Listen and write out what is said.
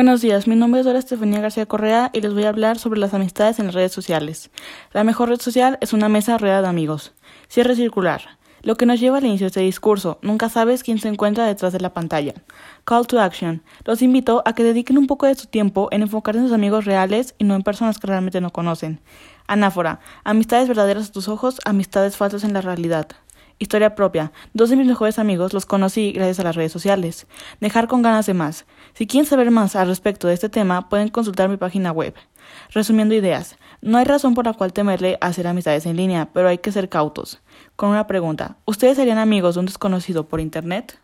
Buenos días, mi nombre es Dora Estefanía García Correa y les voy a hablar sobre las amistades en las redes sociales. La mejor red social es una mesa rodeada de amigos. Cierre circular. Lo que nos lleva al inicio de este discurso, nunca sabes quién se encuentra detrás de la pantalla. Call to action. Los invito a que dediquen un poco de su tiempo en enfocarse en sus amigos reales y no en personas que realmente no conocen. Anáfora. Amistades verdaderas a tus ojos, amistades falsas en la realidad. Historia propia. Dos de mis mejores amigos los conocí gracias a las redes sociales. Dejar con ganas de más. Si quieren saber más al respecto de este tema, pueden consultar mi página web. Resumiendo ideas. No hay razón por la cual temerle hacer amistades en línea, pero hay que ser cautos. Con una pregunta. ¿Ustedes serían amigos de un desconocido por Internet?